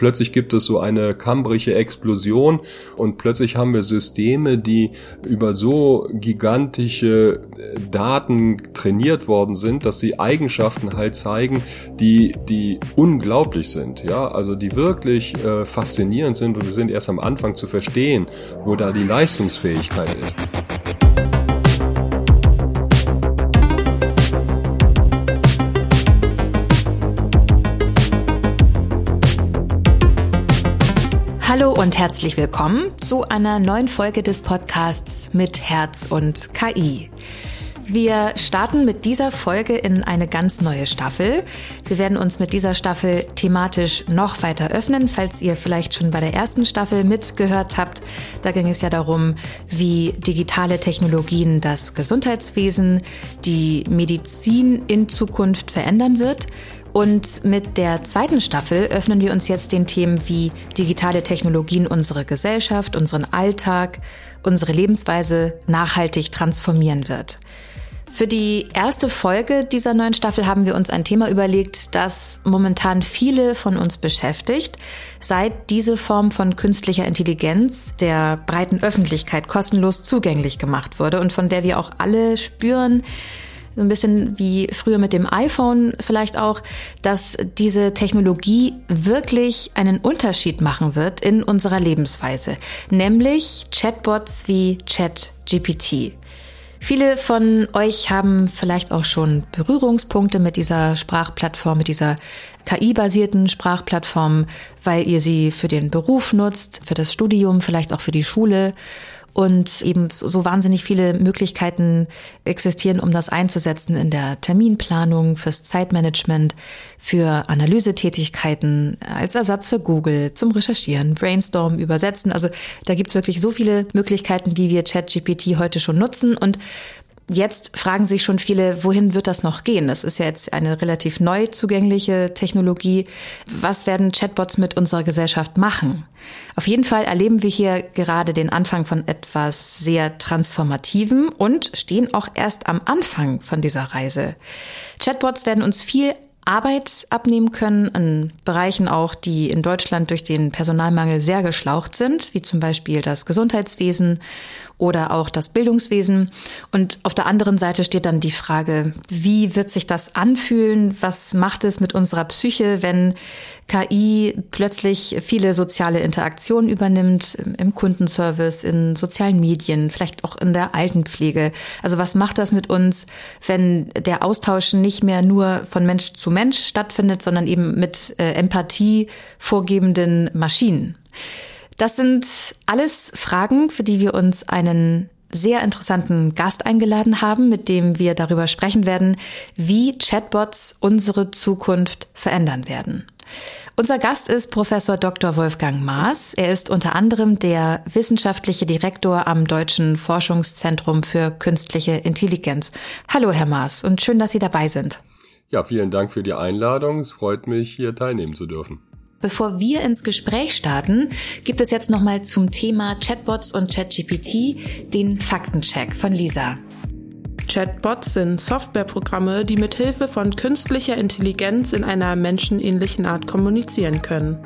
plötzlich gibt es so eine kambrische Explosion und plötzlich haben wir Systeme, die über so gigantische äh, Daten trainiert worden sind, dass sie Eigenschaften halt zeigen, die, die unglaublich sind, ja, also die wirklich äh, faszinierend sind und wir sind erst am Anfang zu verstehen, wo da die Leistungsfähigkeit ist. Herzlich willkommen zu einer neuen Folge des Podcasts mit Herz und KI. Wir starten mit dieser Folge in eine ganz neue Staffel. Wir werden uns mit dieser Staffel thematisch noch weiter öffnen, falls ihr vielleicht schon bei der ersten Staffel mitgehört habt. Da ging es ja darum, wie digitale Technologien das Gesundheitswesen, die Medizin in Zukunft verändern wird. Und mit der zweiten Staffel öffnen wir uns jetzt den Themen wie digitale Technologien unsere Gesellschaft, unseren Alltag, unsere Lebensweise nachhaltig transformieren wird. Für die erste Folge dieser neuen Staffel haben wir uns ein Thema überlegt, das momentan viele von uns beschäftigt, seit diese Form von künstlicher Intelligenz der breiten Öffentlichkeit kostenlos zugänglich gemacht wurde und von der wir auch alle spüren, so ein bisschen wie früher mit dem iPhone vielleicht auch, dass diese Technologie wirklich einen Unterschied machen wird in unserer Lebensweise, nämlich Chatbots wie ChatGPT. Viele von euch haben vielleicht auch schon Berührungspunkte mit dieser Sprachplattform, mit dieser KI-basierten Sprachplattform, weil ihr sie für den Beruf nutzt, für das Studium, vielleicht auch für die Schule und eben so wahnsinnig viele Möglichkeiten existieren, um das einzusetzen in der Terminplanung, fürs Zeitmanagement, für Analysetätigkeiten, als Ersatz für Google, zum Recherchieren, Brainstorm, Übersetzen. Also da gibt's wirklich so viele Möglichkeiten, wie wir ChatGPT heute schon nutzen und Jetzt fragen sich schon viele, wohin wird das noch gehen? Das ist ja jetzt eine relativ neu zugängliche Technologie. Was werden Chatbots mit unserer Gesellschaft machen? Auf jeden Fall erleben wir hier gerade den Anfang von etwas sehr Transformativem und stehen auch erst am Anfang von dieser Reise. Chatbots werden uns viel Arbeit abnehmen können, in Bereichen auch, die in Deutschland durch den Personalmangel sehr geschlaucht sind, wie zum Beispiel das Gesundheitswesen oder auch das Bildungswesen. Und auf der anderen Seite steht dann die Frage, wie wird sich das anfühlen? Was macht es mit unserer Psyche, wenn KI plötzlich viele soziale Interaktionen übernimmt, im Kundenservice, in sozialen Medien, vielleicht auch in der Altenpflege? Also was macht das mit uns, wenn der Austausch nicht mehr nur von Mensch zu Mensch stattfindet, sondern eben mit äh, Empathie vorgebenden Maschinen? Das sind alles Fragen, für die wir uns einen sehr interessanten Gast eingeladen haben, mit dem wir darüber sprechen werden, wie Chatbots unsere Zukunft verändern werden. Unser Gast ist Professor Dr. Wolfgang Maas. Er ist unter anderem der wissenschaftliche Direktor am Deutschen Forschungszentrum für künstliche Intelligenz. Hallo, Herr Maas, und schön, dass Sie dabei sind. Ja, vielen Dank für die Einladung. Es freut mich, hier teilnehmen zu dürfen. Bevor wir ins Gespräch starten, gibt es jetzt nochmal zum Thema Chatbots und ChatGPT den Faktencheck von Lisa. Chatbots sind Softwareprogramme, die mit Hilfe von künstlicher Intelligenz in einer menschenähnlichen Art kommunizieren können.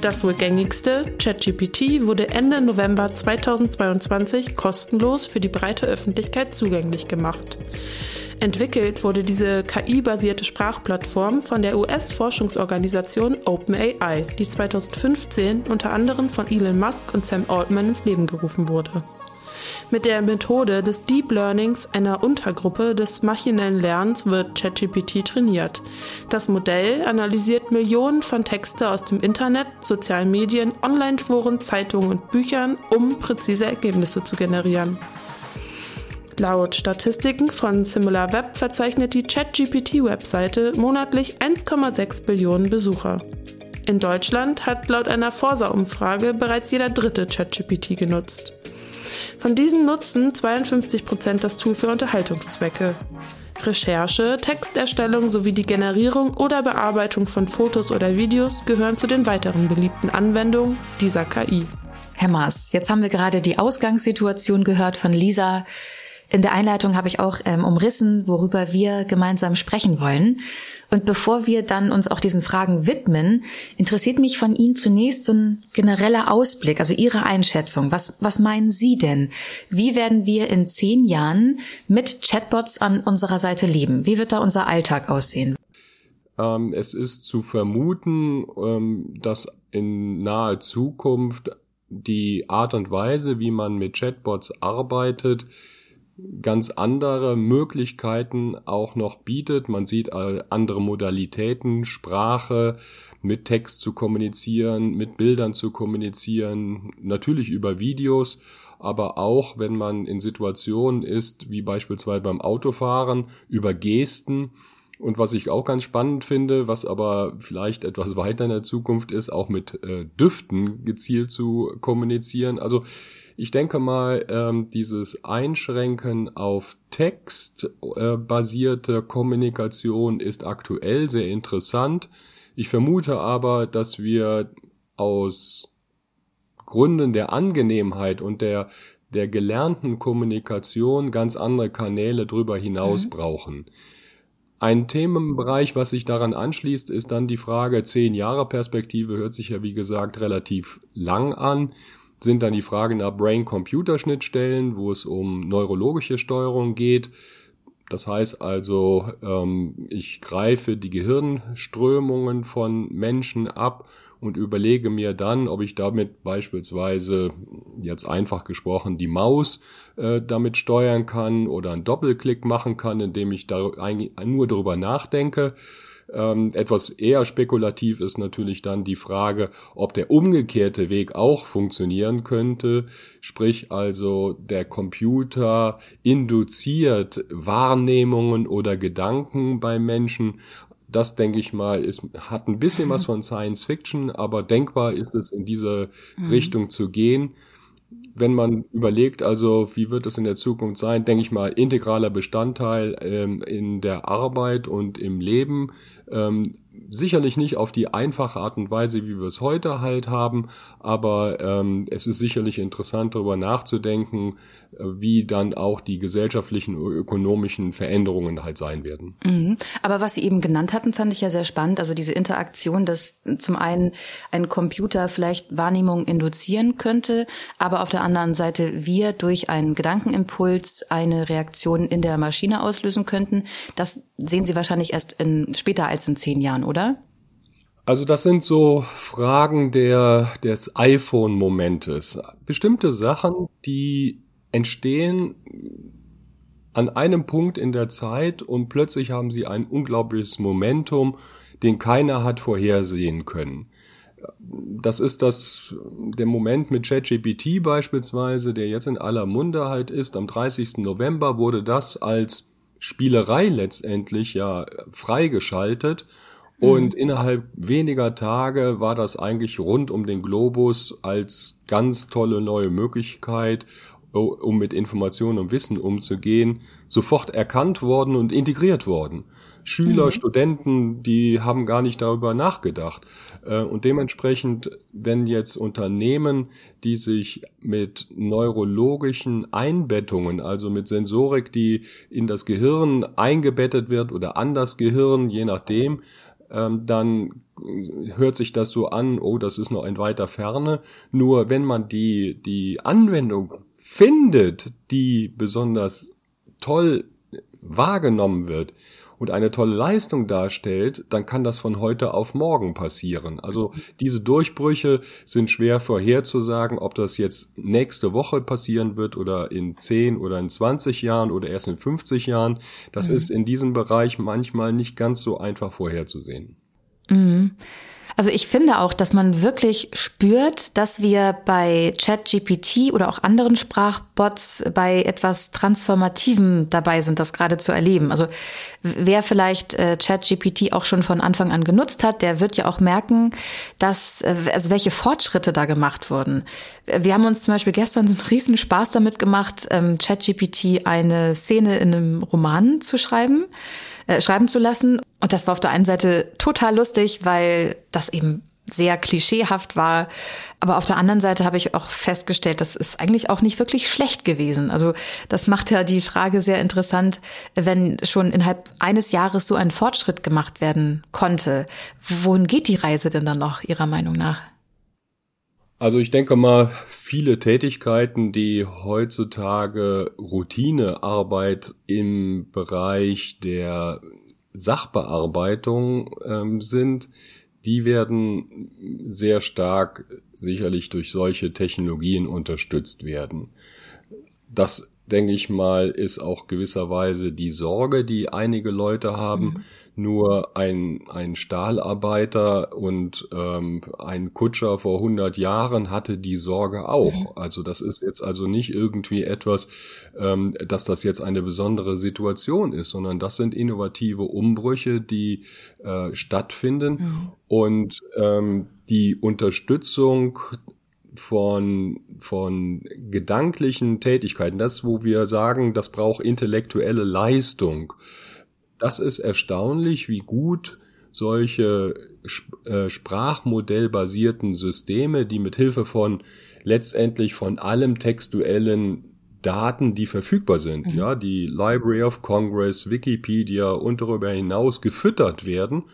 Das wohl gängigste, ChatGPT, wurde Ende November 2022 kostenlos für die breite Öffentlichkeit zugänglich gemacht. Entwickelt wurde diese KI-basierte Sprachplattform von der US-Forschungsorganisation OpenAI, die 2015 unter anderem von Elon Musk und Sam Altman ins Leben gerufen wurde. Mit der Methode des Deep Learnings, einer Untergruppe des maschinellen Lernens, wird ChatGPT trainiert. Das Modell analysiert Millionen von Texte aus dem Internet, sozialen Medien, Online-Foren, Zeitungen und Büchern, um präzise Ergebnisse zu generieren. Laut Statistiken von SimilarWeb verzeichnet die ChatGPT-Webseite monatlich 1,6 Billionen Besucher. In Deutschland hat laut einer Forsa-Umfrage bereits jeder dritte ChatGPT genutzt. Von diesen nutzen 52 Prozent das Tool für Unterhaltungszwecke. Recherche, Texterstellung sowie die Generierung oder Bearbeitung von Fotos oder Videos gehören zu den weiteren beliebten Anwendungen dieser KI. Herr Maas, jetzt haben wir gerade die Ausgangssituation gehört von Lisa. In der Einleitung habe ich auch ähm, umrissen, worüber wir gemeinsam sprechen wollen. Und bevor wir dann uns auch diesen Fragen widmen, interessiert mich von Ihnen zunächst so ein genereller Ausblick, also Ihre Einschätzung. Was, was meinen Sie denn? Wie werden wir in zehn Jahren mit Chatbots an unserer Seite leben? Wie wird da unser Alltag aussehen? Ähm, es ist zu vermuten, ähm, dass in naher Zukunft die Art und Weise, wie man mit Chatbots arbeitet, ganz andere Möglichkeiten auch noch bietet. Man sieht andere Modalitäten, Sprache, mit Text zu kommunizieren, mit Bildern zu kommunizieren, natürlich über Videos, aber auch wenn man in Situationen ist, wie beispielsweise beim Autofahren, über Gesten. Und was ich auch ganz spannend finde, was aber vielleicht etwas weiter in der Zukunft ist, auch mit äh, Düften gezielt zu kommunizieren. Also ich denke mal, ähm, dieses Einschränken auf Text äh, Kommunikation ist aktuell sehr interessant. Ich vermute aber, dass wir aus Gründen der Angenehmheit und der der gelernten Kommunikation ganz andere Kanäle drüber hinaus mhm. brauchen. Ein Themenbereich, was sich daran anschließt, ist dann die Frage, zehn Jahre Perspektive hört sich ja wie gesagt relativ lang an sind dann die Frage nach Brain-Computer-Schnittstellen, wo es um neurologische Steuerung geht. Das heißt also, ähm, ich greife die Gehirnströmungen von Menschen ab und überlege mir dann, ob ich damit beispielsweise, jetzt einfach gesprochen, die Maus äh, damit steuern kann oder einen Doppelklick machen kann, indem ich da nur darüber nachdenke. Ähm, etwas eher spekulativ ist natürlich dann die Frage, ob der umgekehrte Weg auch funktionieren könnte, sprich also der Computer induziert Wahrnehmungen oder Gedanken bei Menschen. Das denke ich mal, ist, hat ein bisschen was von Science Fiction, aber denkbar ist es in diese mhm. Richtung zu gehen wenn man überlegt, also wie wird es in der Zukunft sein, denke ich mal, integraler Bestandteil ähm, in der Arbeit und im Leben. Ähm, sicherlich nicht auf die einfache Art und Weise, wie wir es heute halt haben, aber ähm, es ist sicherlich interessant, darüber nachzudenken, äh, wie dann auch die gesellschaftlichen, ökonomischen Veränderungen halt sein werden. Mhm. Aber was Sie eben genannt hatten, fand ich ja sehr spannend. Also diese Interaktion, dass zum einen ein Computer vielleicht Wahrnehmung induzieren könnte, aber auf der anderen Seite wir durch einen Gedankenimpuls eine Reaktion in der Maschine auslösen könnten. Das sehen Sie wahrscheinlich erst in, später als in zehn Jahren, oder? Also das sind so Fragen der, des iPhone-Momentes. Bestimmte Sachen, die entstehen an einem Punkt in der Zeit und plötzlich haben sie ein unglaubliches Momentum, den keiner hat vorhersehen können. Das ist das, der Moment mit ChatGPT beispielsweise, der jetzt in aller Munde halt ist. Am 30. November wurde das als Spielerei letztendlich ja freigeschaltet. Und mhm. innerhalb weniger Tage war das eigentlich rund um den Globus als ganz tolle neue Möglichkeit um mit Informationen und Wissen umzugehen, sofort erkannt worden und integriert worden. Schüler, mhm. Studenten, die haben gar nicht darüber nachgedacht. Äh, und dementsprechend, wenn jetzt Unternehmen, die sich mit neurologischen Einbettungen, also mit Sensorik, die in das Gehirn eingebettet wird oder an das Gehirn, je nachdem, ähm, dann hört sich das so an, oh, das ist noch ein weiter Ferne. Nur wenn man die, die Anwendung findet, die besonders toll wahrgenommen wird und eine tolle Leistung darstellt, dann kann das von heute auf morgen passieren. Also diese Durchbrüche sind schwer vorherzusagen, ob das jetzt nächste Woche passieren wird oder in 10 oder in 20 Jahren oder erst in 50 Jahren. Das mhm. ist in diesem Bereich manchmal nicht ganz so einfach vorherzusehen. Mhm. Also ich finde auch, dass man wirklich spürt, dass wir bei ChatGPT oder auch anderen Sprachbots bei etwas Transformativem dabei sind, das gerade zu erleben. Also wer vielleicht äh, ChatGPT auch schon von Anfang an genutzt hat, der wird ja auch merken, dass, äh, also welche Fortschritte da gemacht wurden. Wir haben uns zum Beispiel gestern einen riesen Spaß damit gemacht, ähm, ChatGPT eine Szene in einem Roman zu schreiben äh, schreiben zu lassen. Und das war auf der einen Seite total lustig, weil das eben sehr klischeehaft war. Aber auf der anderen Seite habe ich auch festgestellt, das ist eigentlich auch nicht wirklich schlecht gewesen. Also das macht ja die Frage sehr interessant, wenn schon innerhalb eines Jahres so ein Fortschritt gemacht werden konnte. Wohin geht die Reise denn dann noch Ihrer Meinung nach? Also ich denke mal, viele Tätigkeiten, die heutzutage Routinearbeit im Bereich der Sachbearbeitung ähm, sind, die werden sehr stark sicherlich durch solche Technologien unterstützt werden. Das, denke ich mal, ist auch gewisserweise die Sorge, die einige Leute haben. Mhm. Nur ein, ein Stahlarbeiter und ähm, ein Kutscher vor 100 Jahren hatte die Sorge auch. Mhm. Also das ist jetzt also nicht irgendwie etwas, ähm, dass das jetzt eine besondere Situation ist, sondern das sind innovative Umbrüche, die äh, stattfinden. Mhm. Und ähm, die Unterstützung von, von gedanklichen Tätigkeiten, das, wo wir sagen, das braucht intellektuelle Leistung, das ist erstaunlich, wie gut solche äh, sprachmodellbasierten Systeme, die mit Hilfe von letztendlich von allem textuellen Daten, die verfügbar sind, mhm. ja, die Library of Congress, Wikipedia und darüber hinaus gefüttert werden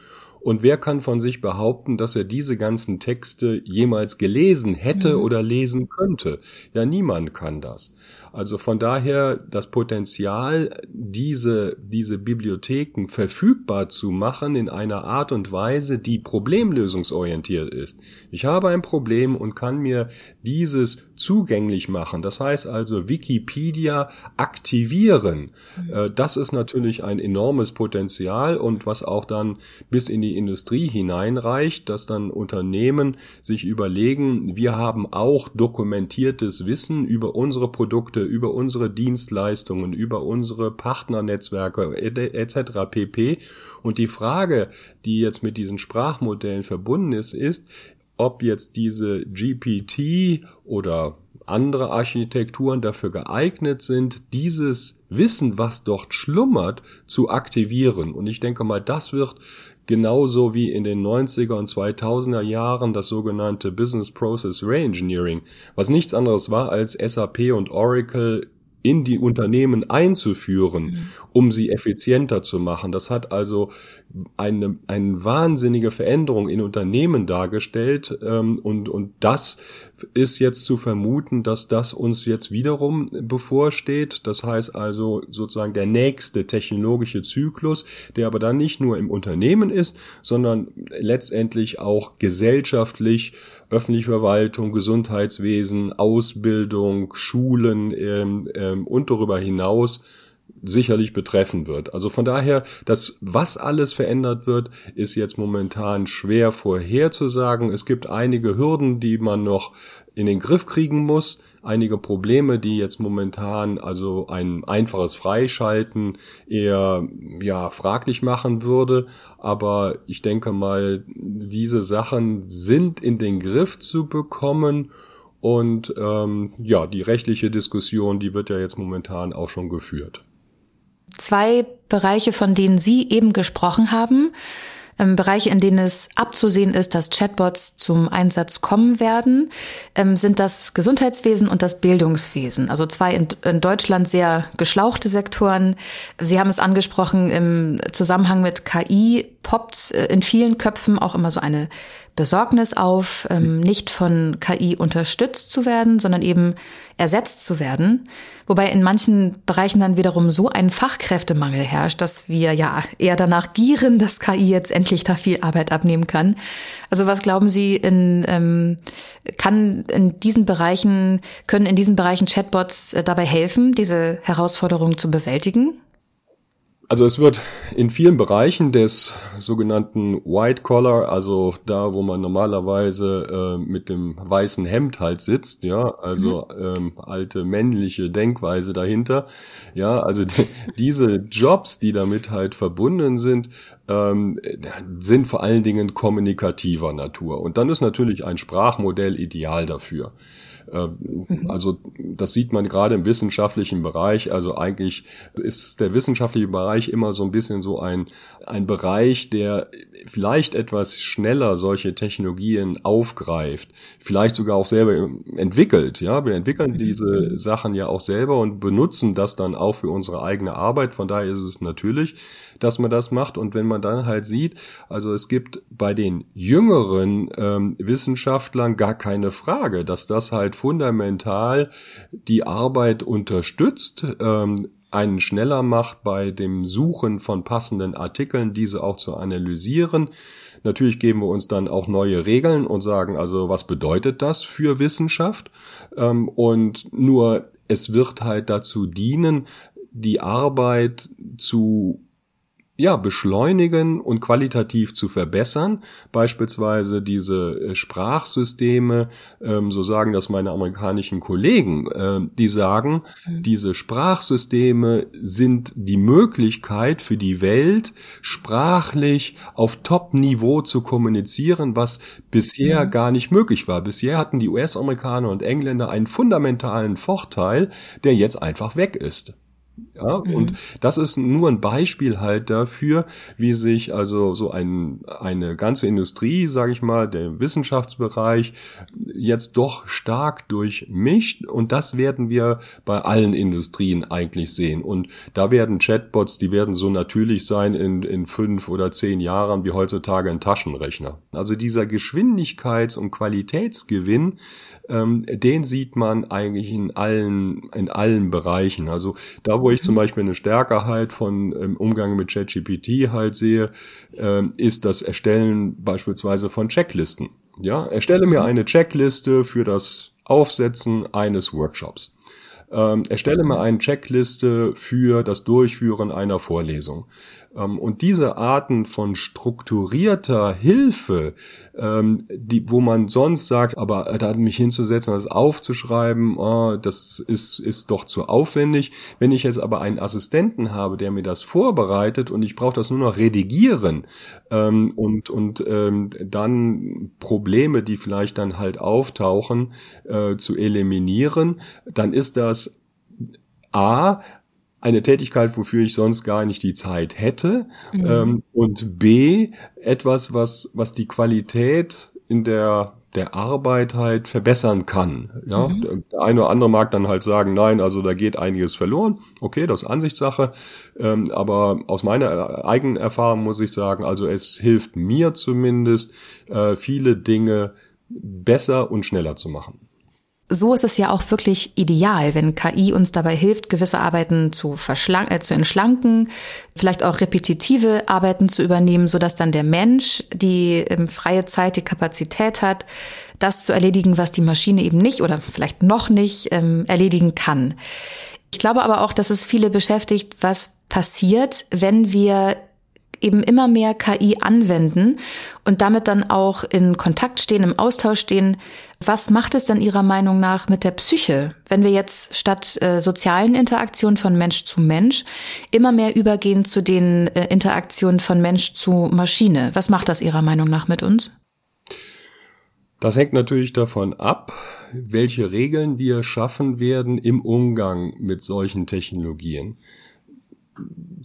und wer kann von sich behaupten, dass er diese ganzen Texte jemals gelesen hätte mhm. oder lesen könnte? Ja, niemand kann das. Also von daher das Potenzial, diese, diese Bibliotheken verfügbar zu machen in einer Art und Weise, die problemlösungsorientiert ist. Ich habe ein Problem und kann mir dieses zugänglich machen. Das heißt also Wikipedia aktivieren. Mhm. Das ist natürlich ein enormes Potenzial und was auch dann bis in die Industrie hineinreicht, dass dann Unternehmen sich überlegen, wir haben auch dokumentiertes Wissen über unsere Produkte, über unsere Dienstleistungen, über unsere Partnernetzwerke etc. pp. Und die Frage, die jetzt mit diesen Sprachmodellen verbunden ist, ist, ob jetzt diese GPT oder andere Architekturen dafür geeignet sind, dieses Wissen, was dort schlummert, zu aktivieren. Und ich denke mal, das wird genauso wie in den 90er und 2000er Jahren das sogenannte Business Process Reengineering, was nichts anderes war als SAP und Oracle in die Unternehmen einzuführen, mhm. um sie effizienter zu machen. Das hat also eine, eine wahnsinnige Veränderung in Unternehmen dargestellt ähm, und, und das ist jetzt zu vermuten, dass das uns jetzt wiederum bevorsteht. Das heißt also sozusagen der nächste technologische Zyklus, der aber dann nicht nur im Unternehmen ist, sondern letztendlich auch gesellschaftlich öffentliche Verwaltung, Gesundheitswesen, Ausbildung, Schulen ähm, ähm, und darüber hinaus sicherlich betreffen wird. Also von daher, das, was alles verändert wird, ist jetzt momentan schwer vorherzusagen. Es gibt einige Hürden, die man noch in den Griff kriegen muss einige Probleme, die jetzt momentan also ein einfaches Freischalten eher ja fraglich machen würde. Aber ich denke mal, diese Sachen sind in den Griff zu bekommen. Und ähm, ja, die rechtliche Diskussion, die wird ja jetzt momentan auch schon geführt. Zwei Bereiche, von denen Sie eben gesprochen haben, ähm, Bereiche, in denen es abzusehen ist, dass Chatbots zum Einsatz kommen werden, ähm, sind das Gesundheitswesen und das Bildungswesen. Also zwei in, in Deutschland sehr geschlauchte Sektoren. Sie haben es angesprochen, im Zusammenhang mit KI poppt äh, in vielen Köpfen auch immer so eine Besorgnis auf, ähm, nicht von KI unterstützt zu werden, sondern eben ersetzt zu werden. Wobei in manchen Bereichen dann wiederum so ein Fachkräftemangel herrscht, dass wir ja eher danach gieren, dass KI jetzt endlich da viel Arbeit abnehmen kann. Also was glauben Sie, in, ähm, kann in diesen Bereichen, können in diesen Bereichen Chatbots äh, dabei helfen, diese Herausforderungen zu bewältigen? Also es wird in vielen Bereichen des sogenannten White Collar, also da, wo man normalerweise äh, mit dem weißen Hemd halt sitzt, ja, also mhm. ähm, alte männliche Denkweise dahinter, ja, also diese Jobs, die damit halt verbunden sind, ähm, sind vor allen Dingen kommunikativer Natur. Und dann ist natürlich ein Sprachmodell ideal dafür. Mhm. Also das sieht man gerade im wissenschaftlichen Bereich. Also eigentlich ist der wissenschaftliche Bereich immer so ein bisschen so ein, ein Bereich, der vielleicht etwas schneller solche Technologien aufgreift, vielleicht sogar auch selber entwickelt. Ja, wir entwickeln mhm. diese Sachen ja auch selber und benutzen das dann auch für unsere eigene Arbeit. Von daher ist es natürlich, dass man das macht. Und wenn man dann halt sieht, also es gibt bei den jüngeren ähm, Wissenschaftlern gar keine Frage, dass das halt fundamental die Arbeit unterstützt, ähm, einen schneller macht bei dem Suchen von passenden Artikeln, diese auch zu analysieren. Natürlich geben wir uns dann auch neue Regeln und sagen also, was bedeutet das für Wissenschaft? Ähm, und nur es wird halt dazu dienen, die Arbeit zu ja, beschleunigen und qualitativ zu verbessern. Beispielsweise diese äh, Sprachsysteme, ähm, so sagen das meine amerikanischen Kollegen, äh, die sagen, mhm. diese Sprachsysteme sind die Möglichkeit für die Welt, sprachlich auf Top-Niveau zu kommunizieren, was bisher mhm. gar nicht möglich war. Bisher hatten die US-Amerikaner und Engländer einen fundamentalen Vorteil, der jetzt einfach weg ist. Ja, mhm. und das ist nur ein Beispiel halt dafür, wie sich also so ein, eine ganze Industrie, sage ich mal, der Wissenschaftsbereich jetzt doch stark durchmischt und das werden wir bei allen Industrien eigentlich sehen. Und da werden Chatbots, die werden so natürlich sein in, in fünf oder zehn Jahren wie heutzutage ein Taschenrechner. Also dieser Geschwindigkeits- und Qualitätsgewinn, ähm, den sieht man eigentlich in allen, in allen Bereichen. Also da, wo ich zum Beispiel eine Stärke halt von im Umgang mit ChatGPT halt sehe, äh, ist das Erstellen beispielsweise von Checklisten. Ja, erstelle mir eine Checkliste für das Aufsetzen eines Workshops. Ähm, erstelle mir eine Checkliste für das Durchführen einer Vorlesung. Ähm, und diese Arten von strukturierter Hilfe, ähm, die, wo man sonst sagt, aber äh, da mich hinzusetzen und das aufzuschreiben, oh, das ist, ist doch zu aufwendig. Wenn ich jetzt aber einen Assistenten habe, der mir das vorbereitet und ich brauche das nur noch redigieren ähm, und, und dann Probleme, die vielleicht dann halt auftauchen, äh, zu eliminieren, dann ist das A, eine Tätigkeit, wofür ich sonst gar nicht die Zeit hätte. Mhm. Ähm, und B, etwas, was, was die Qualität in der der Arbeit halt verbessern kann. Ja, mhm. der eine oder andere mag dann halt sagen, nein, also da geht einiges verloren. Okay, das ist Ansichtssache. Ähm, aber aus meiner eigenen Erfahrung muss ich sagen, also es hilft mir zumindest, äh, viele Dinge besser und schneller zu machen so ist es ja auch wirklich ideal, wenn KI uns dabei hilft, gewisse Arbeiten zu, verschlank äh, zu entschlanken, vielleicht auch repetitive Arbeiten zu übernehmen, sodass dann der Mensch die ähm, freie Zeit, die Kapazität hat, das zu erledigen, was die Maschine eben nicht oder vielleicht noch nicht ähm, erledigen kann. Ich glaube aber auch, dass es viele beschäftigt, was passiert, wenn wir eben immer mehr KI anwenden und damit dann auch in Kontakt stehen, im Austausch stehen. Was macht es dann Ihrer Meinung nach mit der Psyche, wenn wir jetzt statt äh, sozialen Interaktionen von Mensch zu Mensch immer mehr übergehen zu den äh, Interaktionen von Mensch zu Maschine? Was macht das Ihrer Meinung nach mit uns? Das hängt natürlich davon ab, welche Regeln wir schaffen werden im Umgang mit solchen Technologien.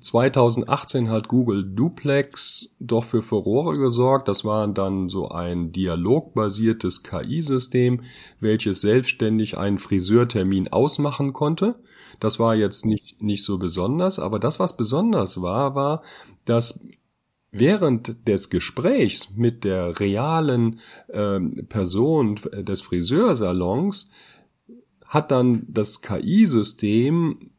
2018 hat Google Duplex doch für Furore gesorgt. Das war dann so ein dialogbasiertes KI-System, welches selbstständig einen Friseurtermin ausmachen konnte. Das war jetzt nicht, nicht so besonders, aber das, was besonders war, war, dass während des Gesprächs mit der realen äh, Person des Friseursalons hat dann das KI-System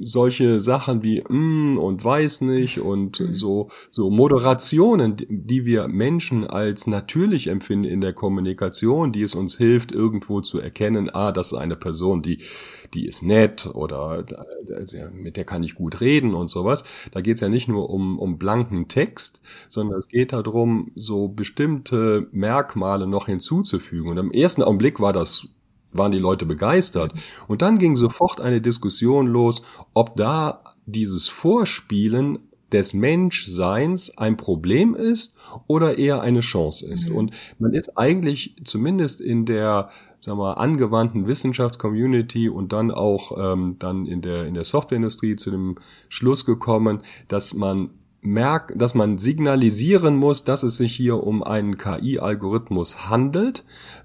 solche Sachen wie mm und weiß nicht und mhm. so so Moderationen, die wir Menschen als natürlich empfinden in der Kommunikation, die es uns hilft irgendwo zu erkennen, ah, das ist eine Person, die die ist nett oder mit der kann ich gut reden und sowas. Da geht es ja nicht nur um, um blanken Text, sondern es geht darum, so bestimmte Merkmale noch hinzuzufügen. Und im ersten Augenblick war das waren die Leute begeistert. Und dann ging sofort eine Diskussion los, ob da dieses Vorspielen des Menschseins ein Problem ist oder eher eine Chance ist. Mhm. Und man ist eigentlich zumindest in der sagen wir, angewandten Wissenschaftscommunity und dann auch ähm, dann in der in der Softwareindustrie zu dem Schluss gekommen, dass man merkt, dass man signalisieren muss, dass es sich hier um einen KI-Algorithmus handelt,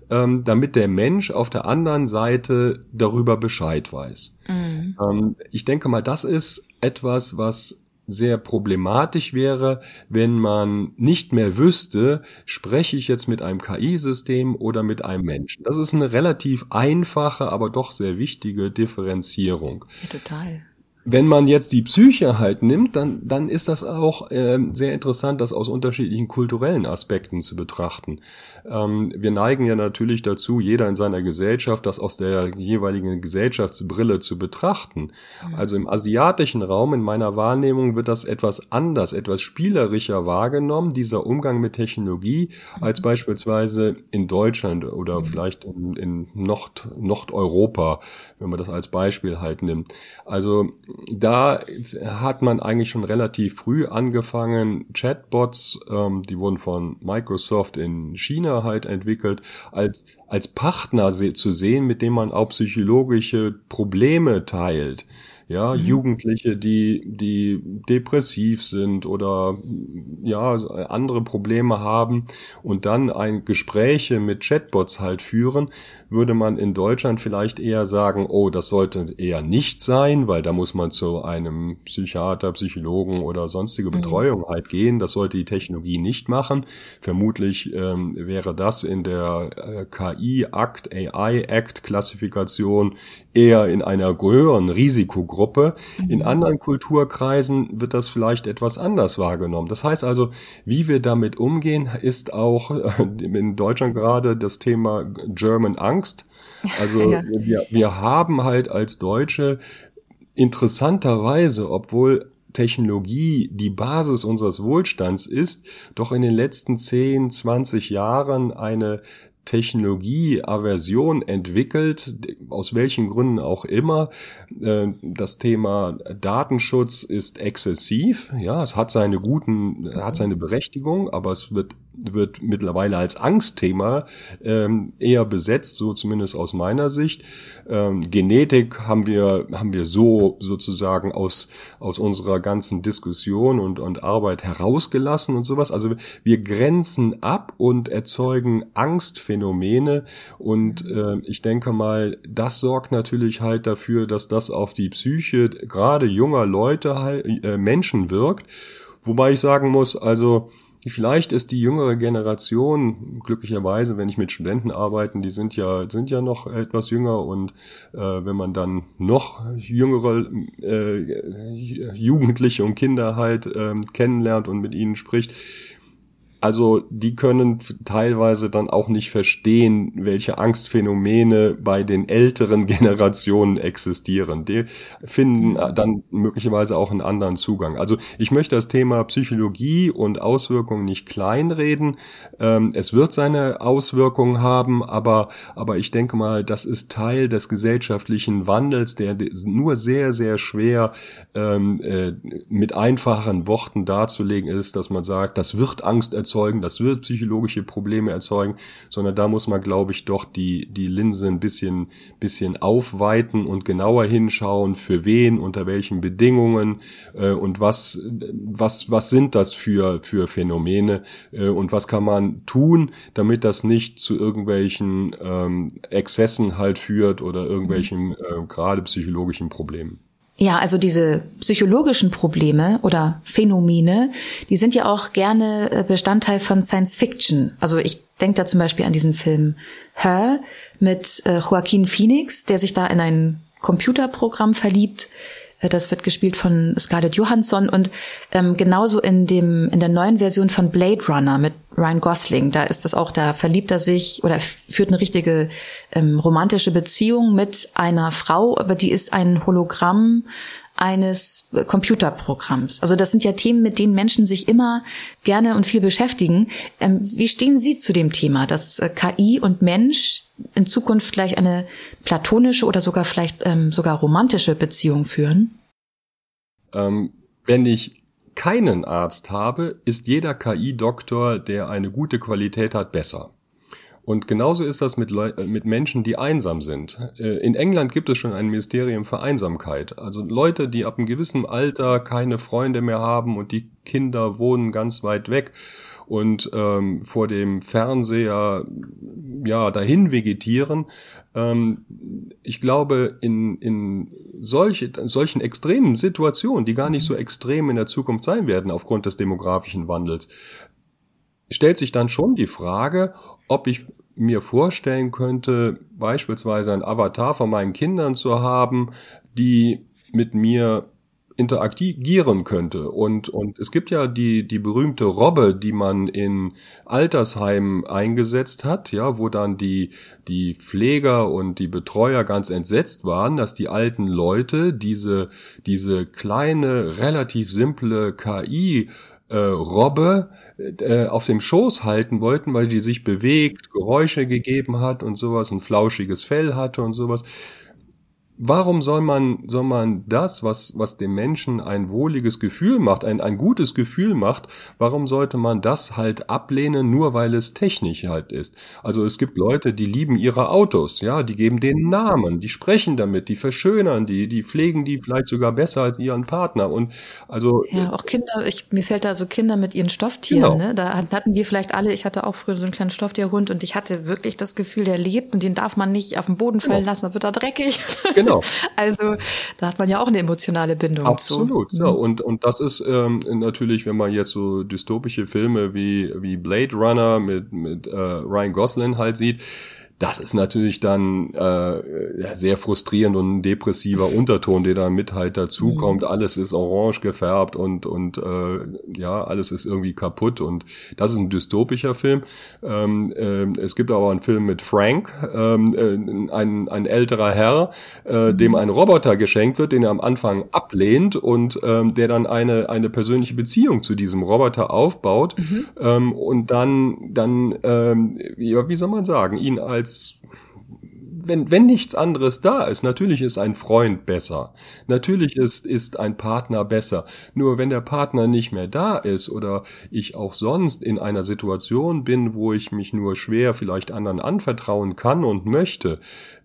ähm, damit der Mensch auf der anderen Seite darüber Bescheid weiß. Mhm. Ähm, ich denke mal, das ist etwas, was sehr problematisch wäre, wenn man nicht mehr wüsste, spreche ich jetzt mit einem KI-System oder mit einem Menschen. Das ist eine relativ einfache, aber doch sehr wichtige Differenzierung. Ja, total. Wenn man jetzt die Psyche halt nimmt, dann, dann ist das auch äh, sehr interessant, das aus unterschiedlichen kulturellen Aspekten zu betrachten. Ähm, wir neigen ja natürlich dazu, jeder in seiner Gesellschaft das aus der jeweiligen Gesellschaftsbrille zu betrachten. Mhm. Also im asiatischen Raum, in meiner Wahrnehmung, wird das etwas anders, etwas spielerischer wahrgenommen, dieser Umgang mit Technologie, als mhm. beispielsweise in Deutschland oder mhm. vielleicht in, in Nord, Nordeuropa, wenn man das als Beispiel halt nimmt. Also da hat man eigentlich schon relativ früh angefangen, Chatbots, ähm, die wurden von Microsoft in China halt entwickelt, als, als Partner zu sehen, mit dem man auch psychologische Probleme teilt ja, mhm. Jugendliche, die, die depressiv sind oder ja, andere Probleme haben und dann ein Gespräche mit Chatbots halt führen, würde man in Deutschland vielleicht eher sagen, oh, das sollte eher nicht sein, weil da muss man zu einem Psychiater, Psychologen oder sonstige mhm. Betreuung halt gehen. Das sollte die Technologie nicht machen. Vermutlich ähm, wäre das in der äh, KI-Act, AI-Act-Klassifikation eher in einer höheren Risikogruppe. In mhm. anderen Kulturkreisen wird das vielleicht etwas anders wahrgenommen. Das heißt also, wie wir damit umgehen, ist auch in Deutschland gerade das Thema German Angst. Also ja. wir, wir haben halt als Deutsche interessanterweise, obwohl Technologie die Basis unseres Wohlstands ist, doch in den letzten 10, 20 Jahren eine Technologieaversion entwickelt, aus welchen Gründen auch immer. Äh, das Thema Datenschutz ist exzessiv. Ja, es hat seine guten, hat seine Berechtigung, aber es wird wird mittlerweile als Angstthema ähm, eher besetzt, so zumindest aus meiner Sicht. Ähm, Genetik haben wir haben wir so sozusagen aus aus unserer ganzen Diskussion und und Arbeit herausgelassen und sowas. Also wir grenzen ab und erzeugen Angstphänomene und äh, ich denke mal, das sorgt natürlich halt dafür, dass das auf die Psyche gerade junger Leute halt, äh, Menschen wirkt. Wobei ich sagen muss, also Vielleicht ist die jüngere Generation, glücklicherweise, wenn ich mit Studenten arbeite, die sind ja, sind ja noch etwas jünger und äh, wenn man dann noch jüngere äh, Jugendliche und Kinder halt äh, kennenlernt und mit ihnen spricht, also die können teilweise dann auch nicht verstehen, welche Angstphänomene bei den älteren Generationen existieren. Die finden dann möglicherweise auch einen anderen Zugang. Also ich möchte das Thema Psychologie und Auswirkungen nicht kleinreden. Ähm, es wird seine Auswirkungen haben, aber, aber ich denke mal, das ist Teil des gesellschaftlichen Wandels, der nur sehr, sehr schwer ähm, äh, mit einfachen Worten darzulegen ist, dass man sagt, das wird Angst erzeugen, das wird psychologische Probleme erzeugen, sondern da muss man, glaube ich, doch die, die Linse ein bisschen, bisschen aufweiten und genauer hinschauen, für wen, unter welchen Bedingungen äh, und was, was, was sind das für, für Phänomene äh, und was kann man tun, damit das nicht zu irgendwelchen ähm, Exzessen halt führt oder irgendwelchen äh, gerade psychologischen Problemen. Ja, also diese psychologischen Probleme oder Phänomene, die sind ja auch gerne äh, Bestandteil von Science Fiction. Also ich denke da zum Beispiel an diesen Film Her mit äh, Joaquin Phoenix, der sich da in ein Computerprogramm verliebt, das wird gespielt von Scarlett Johansson und ähm, genauso in dem in der neuen Version von Blade Runner mit Ryan Gosling, da ist das auch, da verliebt er sich oder führt eine richtige ähm, romantische Beziehung mit einer Frau, aber die ist ein Hologramm eines Computerprogramms. Also das sind ja Themen, mit denen Menschen sich immer gerne und viel beschäftigen. Ähm, wie stehen Sie zu dem Thema, dass äh, KI und Mensch in Zukunft vielleicht eine platonische oder sogar vielleicht ähm, sogar romantische Beziehung führen? Ähm, wenn ich keinen Arzt habe, ist jeder KI-Doktor, der eine gute Qualität hat, besser. Und genauso ist das mit, Leu mit Menschen, die einsam sind. Äh, in England gibt es schon ein Ministerium für Einsamkeit. Also Leute, die ab einem gewissen Alter keine Freunde mehr haben und die Kinder wohnen ganz weit weg und ähm, vor dem Fernseher ja dahin vegetieren. Ähm, ich glaube, in, in solche, solchen extremen Situationen, die gar nicht so extrem in der Zukunft sein werden aufgrund des demografischen Wandels, stellt sich dann schon die Frage, ob ich mir vorstellen könnte, beispielsweise ein Avatar von meinen Kindern zu haben, die mit mir interagieren könnte. Und, und es gibt ja die, die berühmte Robbe, die man in Altersheimen eingesetzt hat, ja, wo dann die, die Pfleger und die Betreuer ganz entsetzt waren, dass die alten Leute diese, diese kleine, relativ simple KI äh, Robbe äh, auf dem Schoß halten wollten, weil die sich bewegt, Geräusche gegeben hat und sowas, ein flauschiges Fell hatte und sowas. Warum soll man, soll man das, was, was dem Menschen ein wohliges Gefühl macht, ein, ein gutes Gefühl macht, warum sollte man das halt ablehnen, nur weil es technisch halt ist? Also es gibt Leute, die lieben ihre Autos, ja, die geben denen Namen, die sprechen damit, die verschönern die, die pflegen die vielleicht sogar besser als ihren Partner und also. Ja, auch Kinder, ich, mir fällt da so Kinder mit ihren Stofftieren, genau. ne, da hatten wir vielleicht alle, ich hatte auch früher so einen kleinen Stofftierhund und ich hatte wirklich das Gefühl, der lebt und den darf man nicht auf den Boden fallen genau. lassen, da wird er dreckig. Genau. Genau. Also da hat man ja auch eine emotionale Bindung Absolut, zu. ja. Mhm. Und, und das ist ähm, natürlich, wenn man jetzt so dystopische Filme wie, wie Blade Runner mit, mit äh, Ryan Gosling halt sieht, das ist natürlich dann äh, sehr frustrierend und ein depressiver Unterton, der da mit halt dazukommt. Mhm. Alles ist orange gefärbt und und äh, ja, alles ist irgendwie kaputt und das ist ein dystopischer Film. Ähm, äh, es gibt aber einen Film mit Frank, ähm, äh, ein, ein älterer Herr, äh, dem ein Roboter geschenkt wird, den er am Anfang ablehnt und ähm, der dann eine eine persönliche Beziehung zu diesem Roboter aufbaut mhm. ähm, und dann dann ähm, ja, wie soll man sagen, ihn als als wenn, wenn nichts anderes da ist, natürlich ist ein Freund besser. Natürlich ist, ist ein Partner besser. Nur wenn der Partner nicht mehr da ist oder ich auch sonst in einer Situation bin, wo ich mich nur schwer vielleicht anderen anvertrauen kann und möchte,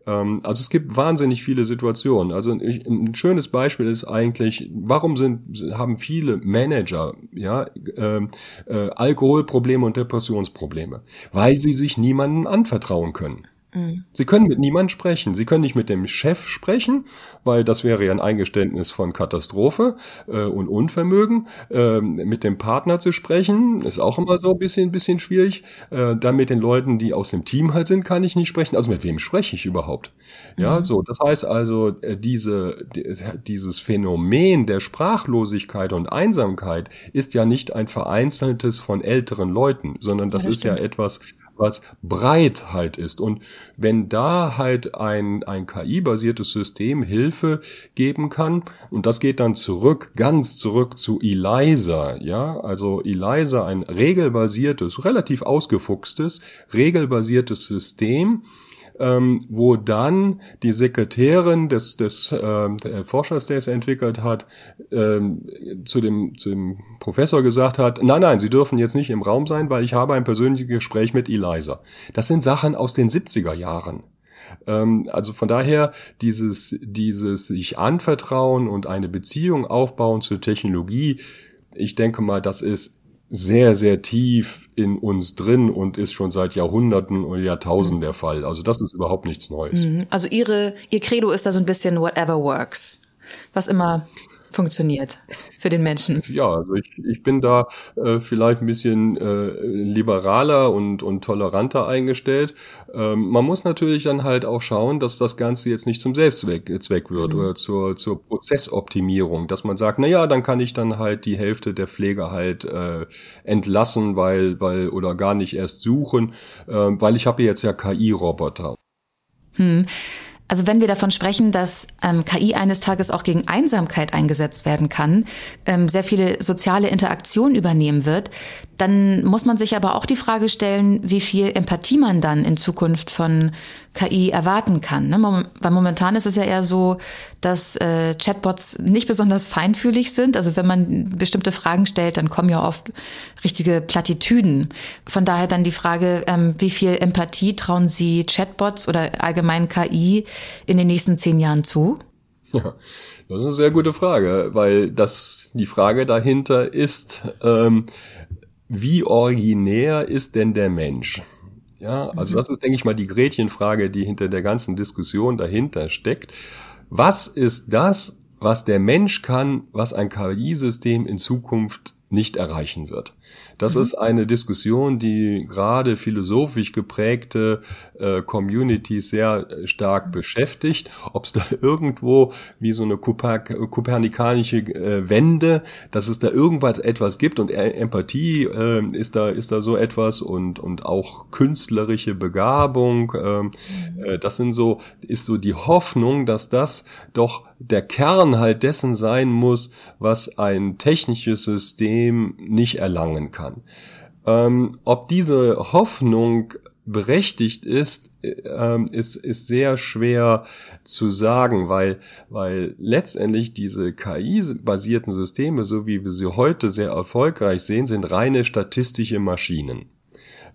ähm, also es gibt wahnsinnig viele Situationen. Also ein schönes Beispiel ist eigentlich, warum sind haben viele Manager ja äh, äh, Alkoholprobleme und Depressionsprobleme, weil sie sich niemandem anvertrauen können. Mhm. Sie können mit niemandem sprechen. Sie können nicht mit dem Chef sprechen, weil das wäre ja ein Eingeständnis von Katastrophe äh, und Unvermögen. Ähm, mit dem Partner zu sprechen, ist auch immer so ein bisschen, bisschen schwierig. Äh, dann mit den Leuten, die aus dem Team halt sind, kann ich nicht sprechen. Also mit wem spreche ich überhaupt? Ja, mhm. so. Das heißt also, äh, diese, dieses Phänomen der Sprachlosigkeit und Einsamkeit ist ja nicht ein vereinzeltes von älteren Leuten, sondern das, ja, das ist stimmt. ja etwas, was breit halt ist. Und wenn da halt ein, ein KI-basiertes System Hilfe geben kann, und das geht dann zurück, ganz zurück zu ELISA, ja, also ELISA, ein regelbasiertes, relativ ausgefuchstes, regelbasiertes System, ähm, wo dann die Sekretärin des, des äh, Forschers, der es entwickelt hat, ähm, zu, dem, zu dem Professor gesagt hat, nein, nein, Sie dürfen jetzt nicht im Raum sein, weil ich habe ein persönliches Gespräch mit Eliza. Das sind Sachen aus den 70er Jahren ähm, also von daher dieses, dieses sich anvertrauen und eine Beziehung aufbauen zur Technologie, ich denke mal, das ist sehr, sehr tief in uns drin und ist schon seit Jahrhunderten oder Jahrtausenden der Fall. Also das ist überhaupt nichts Neues. Mhm. Also ihre, ihr Credo ist da so ein bisschen whatever works. Was immer funktioniert für den Menschen. Ja, also ich, ich bin da äh, vielleicht ein bisschen äh, liberaler und, und toleranter eingestellt. Ähm, man muss natürlich dann halt auch schauen, dass das Ganze jetzt nicht zum Selbstzweck Zweck wird mhm. oder zur, zur Prozessoptimierung, dass man sagt, na ja, dann kann ich dann halt die Hälfte der Pflege halt äh, entlassen, weil, weil oder gar nicht erst suchen, äh, weil ich habe jetzt ja KI-Roboter. Hm. Also wenn wir davon sprechen, dass ähm, KI eines Tages auch gegen Einsamkeit eingesetzt werden kann, ähm, sehr viele soziale Interaktion übernehmen wird, dann muss man sich aber auch die Frage stellen, wie viel Empathie man dann in Zukunft von KI erwarten kann. Ne? Weil momentan ist es ja eher so, dass äh, Chatbots nicht besonders feinfühlig sind. Also wenn man bestimmte Fragen stellt, dann kommen ja oft richtige Plattitüden. Von daher dann die Frage, ähm, wie viel Empathie trauen Sie Chatbots oder allgemein KI in den nächsten zehn Jahren zu? Ja, das ist eine sehr gute Frage, weil das die Frage dahinter ist, ähm, wie originär ist denn der Mensch? Ja, also mhm. das ist, denke ich mal, die Gretchenfrage, die hinter der ganzen Diskussion dahinter steckt. Was ist das, was der Mensch kann, was ein KI-System in Zukunft nicht erreichen wird? Das mhm. ist eine Diskussion, die gerade philosophisch geprägte äh, Communities sehr äh, stark beschäftigt. Ob es da irgendwo wie so eine Koper kopernikanische äh, Wende, dass es da irgendwas etwas gibt und Empathie äh, ist da ist da so etwas und und auch künstlerische Begabung. Ähm, mhm. Äh, das sind so ist so die Hoffnung, dass das doch der Kern halt dessen sein muss, was ein technisches System nicht erlangen kann. Ähm, ob diese Hoffnung berechtigt ist, ähm, ist, ist sehr schwer zu sagen, weil, weil letztendlich diese KI-basierten Systeme, so wie wir sie heute sehr erfolgreich sehen, sind reine statistische Maschinen.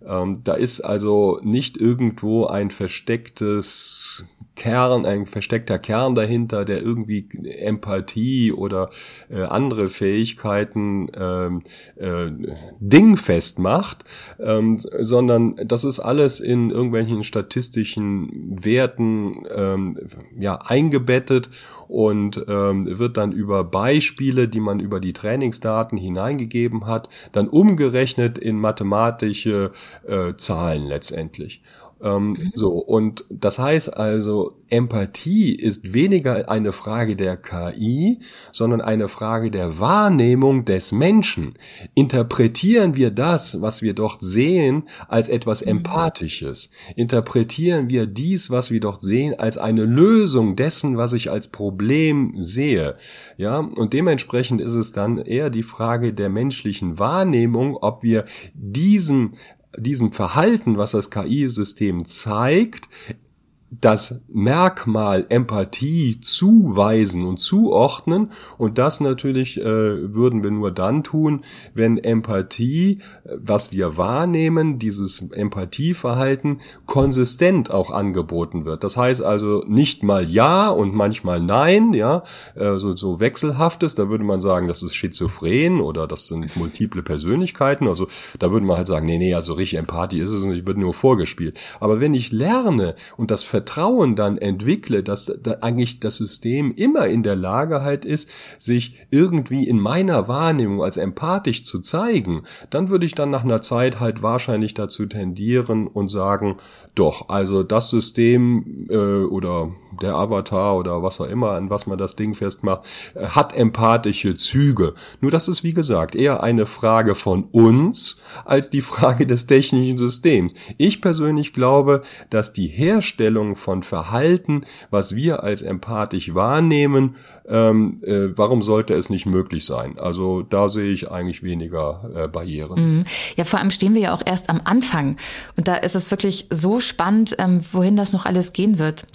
Ähm, da ist also nicht irgendwo ein verstecktes Kern, ein versteckter Kern dahinter, der irgendwie Empathie oder äh, andere Fähigkeiten ähm, äh, dingfest macht, ähm, sondern das ist alles in irgendwelchen statistischen Werten ähm, ja eingebettet und ähm, wird dann über Beispiele, die man über die Trainingsdaten hineingegeben hat, dann umgerechnet in mathematische äh, Zahlen letztendlich. Ähm, mhm. So, und das heißt also, Empathie ist weniger eine Frage der KI, sondern eine Frage der Wahrnehmung des Menschen. Interpretieren wir das, was wir dort sehen, als etwas mhm. Empathisches? Interpretieren wir dies, was wir dort sehen, als eine Lösung dessen, was ich als Problem sehe? Ja, und dementsprechend ist es dann eher die Frage der menschlichen Wahrnehmung, ob wir diesen diesem Verhalten, was das KI-System zeigt, das Merkmal Empathie zuweisen und zuordnen. Und das natürlich äh, würden wir nur dann tun, wenn Empathie, was wir wahrnehmen, dieses Empathieverhalten konsistent auch angeboten wird. Das heißt also nicht mal ja und manchmal nein, ja, äh, so, so wechselhaftes, da würde man sagen, das ist schizophren oder das sind multiple Persönlichkeiten. Also da würde man halt sagen, nee, nee, also richtig Empathie ist es nicht, wird nur vorgespielt. Aber wenn ich lerne und das Vertrauen dann entwickle, dass da eigentlich das System immer in der Lage halt ist, sich irgendwie in meiner Wahrnehmung als empathisch zu zeigen, dann würde ich dann nach einer Zeit halt wahrscheinlich dazu tendieren und sagen, doch, also das System äh, oder der Avatar oder was auch immer, an was man das Ding festmacht, äh, hat empathische Züge. Nur das ist, wie gesagt, eher eine Frage von uns als die Frage des technischen Systems. Ich persönlich glaube, dass die Herstellung von Verhalten, was wir als empathisch wahrnehmen, ähm, äh, warum sollte es nicht möglich sein? Also da sehe ich eigentlich weniger äh, Barrieren. Mhm. Ja, vor allem stehen wir ja auch erst am Anfang. Und da ist es wirklich so spannend, ähm, wohin das noch alles gehen wird.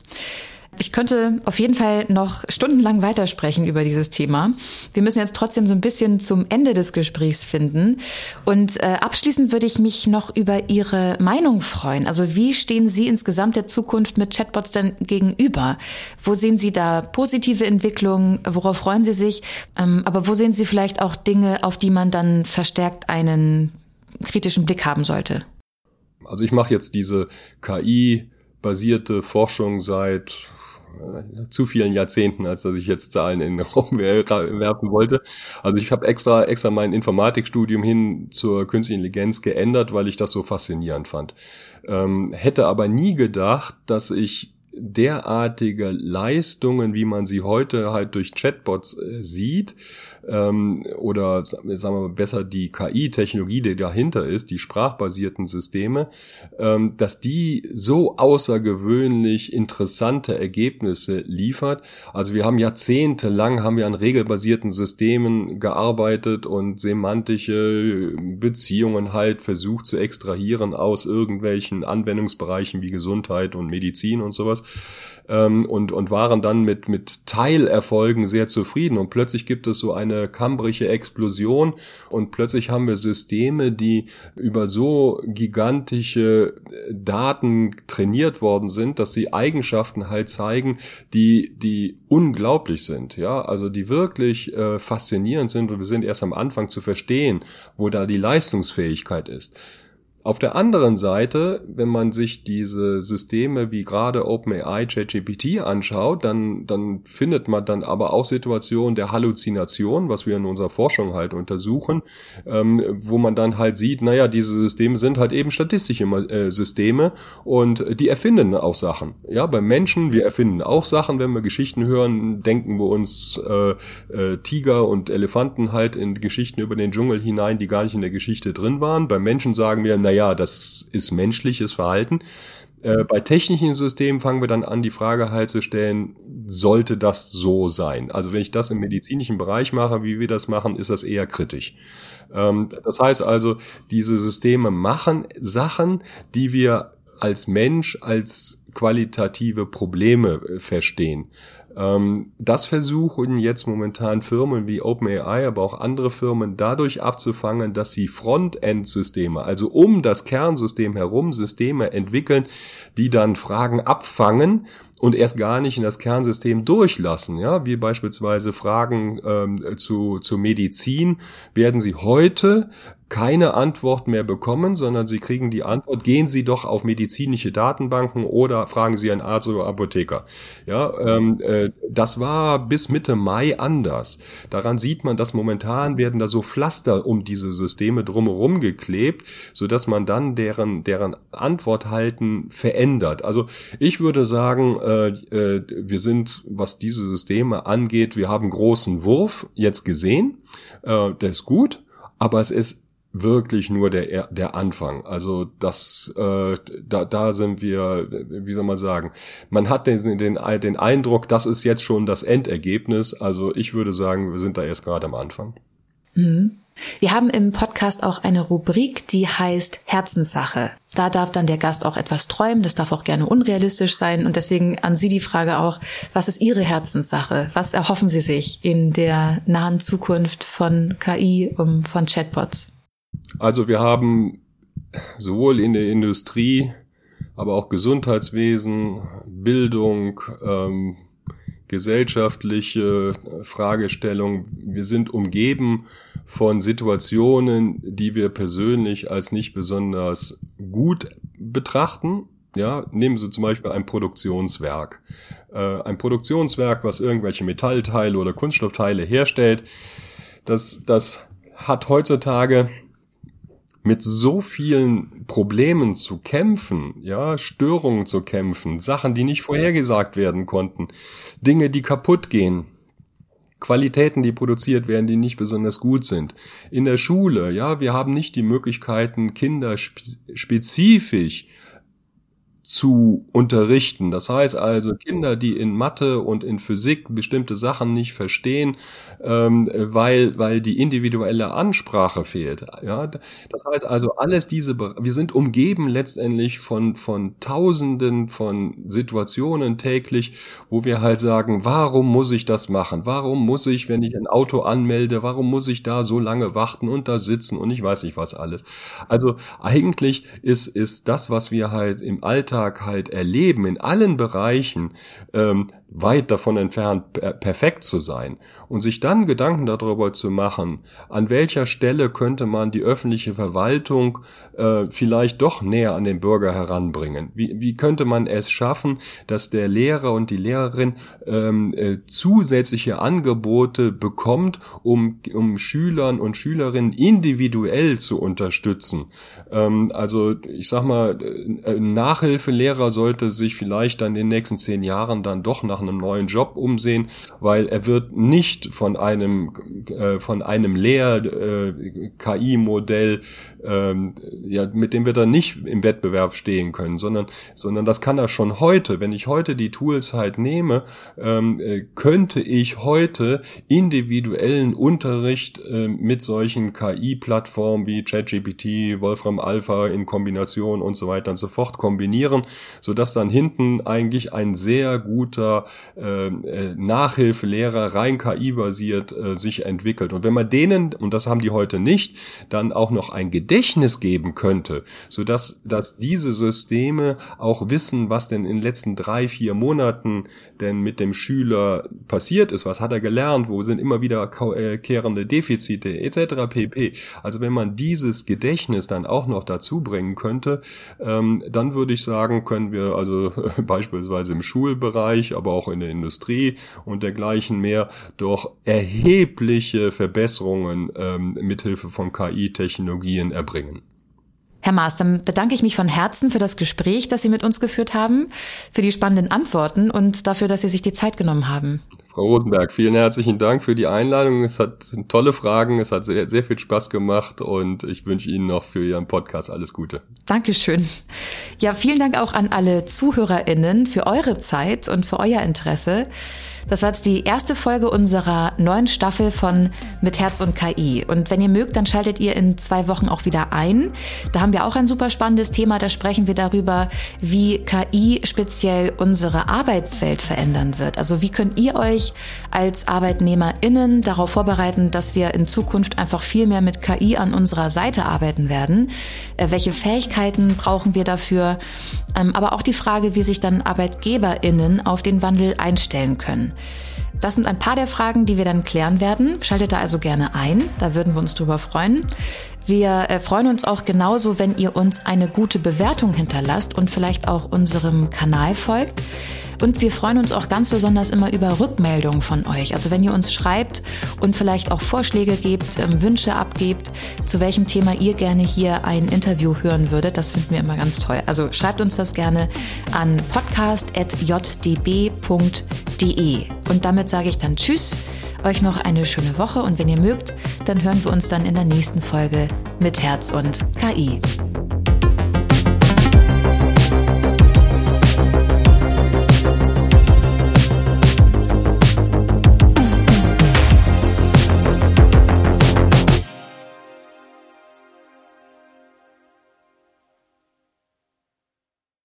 Ich könnte auf jeden Fall noch stundenlang weitersprechen über dieses Thema. Wir müssen jetzt trotzdem so ein bisschen zum Ende des Gesprächs finden. Und äh, abschließend würde ich mich noch über Ihre Meinung freuen. Also wie stehen Sie insgesamt der Zukunft mit Chatbots denn gegenüber? Wo sehen Sie da positive Entwicklungen? Worauf freuen Sie sich? Ähm, aber wo sehen Sie vielleicht auch Dinge, auf die man dann verstärkt einen kritischen Blick haben sollte? Also ich mache jetzt diese KI-basierte Forschung seit zu vielen Jahrzehnten, als dass ich jetzt Zahlen in den Raum werfen wollte. Also ich habe extra extra mein Informatikstudium hin zur künstlichen Intelligenz geändert, weil ich das so faszinierend fand. Ähm, hätte aber nie gedacht, dass ich derartige Leistungen, wie man sie heute halt durch Chatbots äh, sieht, ähm, oder sagen wir mal besser die KI-Technologie, die dahinter ist, die sprachbasierten Systeme, ähm, dass die so außergewöhnlich interessante Ergebnisse liefert. Also wir haben jahrzehntelang haben wir an regelbasierten Systemen gearbeitet und semantische Beziehungen halt versucht zu extrahieren aus irgendwelchen Anwendungsbereichen wie Gesundheit und Medizin und sowas ähm, und, und waren dann mit, mit Teilerfolgen sehr zufrieden. Und plötzlich gibt es so eine kambrische Explosion und plötzlich haben wir Systeme, die über so gigantische äh, Daten trainiert worden sind, dass sie Eigenschaften halt zeigen, die, die unglaublich sind, ja, also die wirklich äh, faszinierend sind und wir sind erst am Anfang zu verstehen, wo da die Leistungsfähigkeit ist. Auf der anderen Seite, wenn man sich diese Systeme wie gerade OpenAI, ChatGPT anschaut, dann, dann findet man dann aber auch Situationen der Halluzination, was wir in unserer Forschung halt untersuchen, ähm, wo man dann halt sieht, naja, diese Systeme sind halt eben statistische äh, Systeme und die erfinden auch Sachen. Ja, beim Menschen, wir erfinden auch Sachen, wenn wir Geschichten hören, denken wir uns äh, äh, Tiger und Elefanten halt in Geschichten über den Dschungel hinein, die gar nicht in der Geschichte drin waren. Beim Menschen sagen wir, naja, naja, das ist menschliches Verhalten. Äh, bei technischen Systemen fangen wir dann an, die Frage halt zu stellen, sollte das so sein? Also wenn ich das im medizinischen Bereich mache, wie wir das machen, ist das eher kritisch. Ähm, das heißt also, diese Systeme machen Sachen, die wir als Mensch als qualitative Probleme äh, verstehen. Ähm, das versuchen jetzt momentan Firmen wie OpenAI, aber auch andere Firmen dadurch abzufangen, dass sie Frontend-Systeme, also um das Kernsystem herum Systeme entwickeln, die dann Fragen abfangen und erst gar nicht in das Kernsystem durchlassen. Ja, wie beispielsweise Fragen ähm, zu, zu Medizin werden sie heute keine Antwort mehr bekommen, sondern sie kriegen die Antwort, gehen Sie doch auf medizinische Datenbanken oder fragen Sie einen Arzt oder Apotheker. Ja, ähm, äh, das war bis Mitte Mai anders. Daran sieht man, dass momentan werden da so Pflaster um diese Systeme drumherum geklebt, so dass man dann deren, deren Antwort halten verändert. Also ich würde sagen, äh, äh, wir sind, was diese Systeme angeht, wir haben großen Wurf jetzt gesehen. Äh, der ist gut, aber es ist wirklich nur der der Anfang. Also das äh, da da sind wir, wie soll man sagen, man hat den, den den Eindruck, das ist jetzt schon das Endergebnis. Also ich würde sagen, wir sind da erst gerade am Anfang. Mhm. Wir haben im Podcast auch eine Rubrik, die heißt Herzenssache. Da darf dann der Gast auch etwas träumen, das darf auch gerne unrealistisch sein. Und deswegen an Sie die Frage auch, was ist Ihre Herzenssache? Was erhoffen Sie sich in der nahen Zukunft von KI, und von Chatbots? Also wir haben sowohl in der Industrie, aber auch Gesundheitswesen, Bildung, ähm, gesellschaftliche Fragestellungen. Wir sind umgeben von Situationen, die wir persönlich als nicht besonders gut betrachten. Ja, nehmen Sie zum Beispiel ein Produktionswerk. Äh, ein Produktionswerk, was irgendwelche Metallteile oder Kunststoffteile herstellt, das, das hat heutzutage mit so vielen Problemen zu kämpfen, ja, Störungen zu kämpfen, Sachen, die nicht vorhergesagt werden konnten, Dinge, die kaputt gehen, Qualitäten, die produziert werden, die nicht besonders gut sind. In der Schule, ja, wir haben nicht die Möglichkeiten, Kinder spezifisch zu unterrichten. Das heißt also, Kinder, die in Mathe und in Physik bestimmte Sachen nicht verstehen, ähm, weil, weil die individuelle Ansprache fehlt. Ja, das heißt also, alles diese, wir sind umgeben letztendlich von, von Tausenden von Situationen täglich, wo wir halt sagen, warum muss ich das machen? Warum muss ich, wenn ich ein Auto anmelde, warum muss ich da so lange warten und da sitzen und ich weiß nicht was alles? Also eigentlich ist, ist das, was wir halt im Alltag Alltag halt erleben, in allen Bereichen, ähm, weit davon entfernt, perfekt zu sein. Und sich dann Gedanken darüber zu machen, an welcher Stelle könnte man die öffentliche Verwaltung äh, vielleicht doch näher an den Bürger heranbringen. Wie, wie könnte man es schaffen, dass der Lehrer und die Lehrerin ähm, äh, zusätzliche Angebote bekommt, um, um Schülern und Schülerinnen individuell zu unterstützen. Ähm, also ich sag mal, Nachhilfelehrer sollte sich vielleicht dann in den nächsten zehn Jahren dann doch nach einem neuen Job umsehen, weil er wird nicht von einem äh, von einem Lehr äh, ähm, ja, mit dem wir dann nicht im Wettbewerb stehen können, sondern, sondern das kann er schon heute. Wenn ich heute die Tools halt nehme, ähm, äh, könnte ich heute individuellen Unterricht äh, mit solchen KI-Plattformen wie ChatGPT, Wolfram Alpha in Kombination und so weiter und so fort kombinieren, so dass dann hinten eigentlich ein sehr guter äh, äh Nachhilfelehrer rein KI-basiert äh, sich entwickelt. Und wenn man denen, und das haben die heute nicht, dann auch noch ein Gedächtnis Gedächtnis geben könnte, so dass, dass diese Systeme auch wissen, was denn in den letzten drei, vier Monaten denn mit dem Schüler passiert ist, was hat er gelernt, wo sind immer wieder äh, kehrende Defizite etc. pp. Also wenn man dieses Gedächtnis dann auch noch dazu bringen könnte, ähm, dann würde ich sagen, können wir also beispielsweise im Schulbereich, aber auch in der Industrie und dergleichen mehr doch erhebliche Verbesserungen ähm, mithilfe von KI-Technologien erbringen. Herr Maas, dann bedanke ich mich von Herzen für das Gespräch, das Sie mit uns geführt haben, für die spannenden Antworten und dafür, dass Sie sich die Zeit genommen haben. Frau Rosenberg, vielen herzlichen Dank für die Einladung. Es hat sind tolle Fragen, es hat sehr, sehr viel Spaß gemacht und ich wünsche Ihnen noch für Ihren Podcast alles Gute. Dankeschön. Ja, vielen Dank auch an alle ZuhörerInnen für eure Zeit und für euer Interesse. Das war jetzt die erste Folge unserer neuen Staffel von Mit Herz und KI. Und wenn ihr mögt, dann schaltet ihr in zwei Wochen auch wieder ein. Da haben wir auch ein super spannendes Thema. Da sprechen wir darüber, wie KI speziell unsere Arbeitswelt verändern wird. Also wie könnt ihr euch als ArbeitnehmerInnen darauf vorbereiten, dass wir in Zukunft einfach viel mehr mit KI an unserer Seite arbeiten werden? Äh, welche Fähigkeiten brauchen wir dafür? Ähm, aber auch die Frage, wie sich dann ArbeitgeberInnen auf den Wandel einstellen können. Das sind ein paar der Fragen, die wir dann klären werden. Schaltet da also gerne ein, da würden wir uns drüber freuen. Wir äh, freuen uns auch genauso, wenn ihr uns eine gute Bewertung hinterlasst und vielleicht auch unserem Kanal folgt. Und wir freuen uns auch ganz besonders immer über Rückmeldungen von euch. Also wenn ihr uns schreibt und vielleicht auch Vorschläge gebt, ähm, Wünsche abgebt, zu welchem Thema ihr gerne hier ein Interview hören würdet, das finden wir immer ganz toll. Also schreibt uns das gerne an podcast.jdb.de. Und damit sage ich dann Tschüss, euch noch eine schöne Woche und wenn ihr mögt, dann hören wir uns dann in der nächsten Folge mit Herz und KI.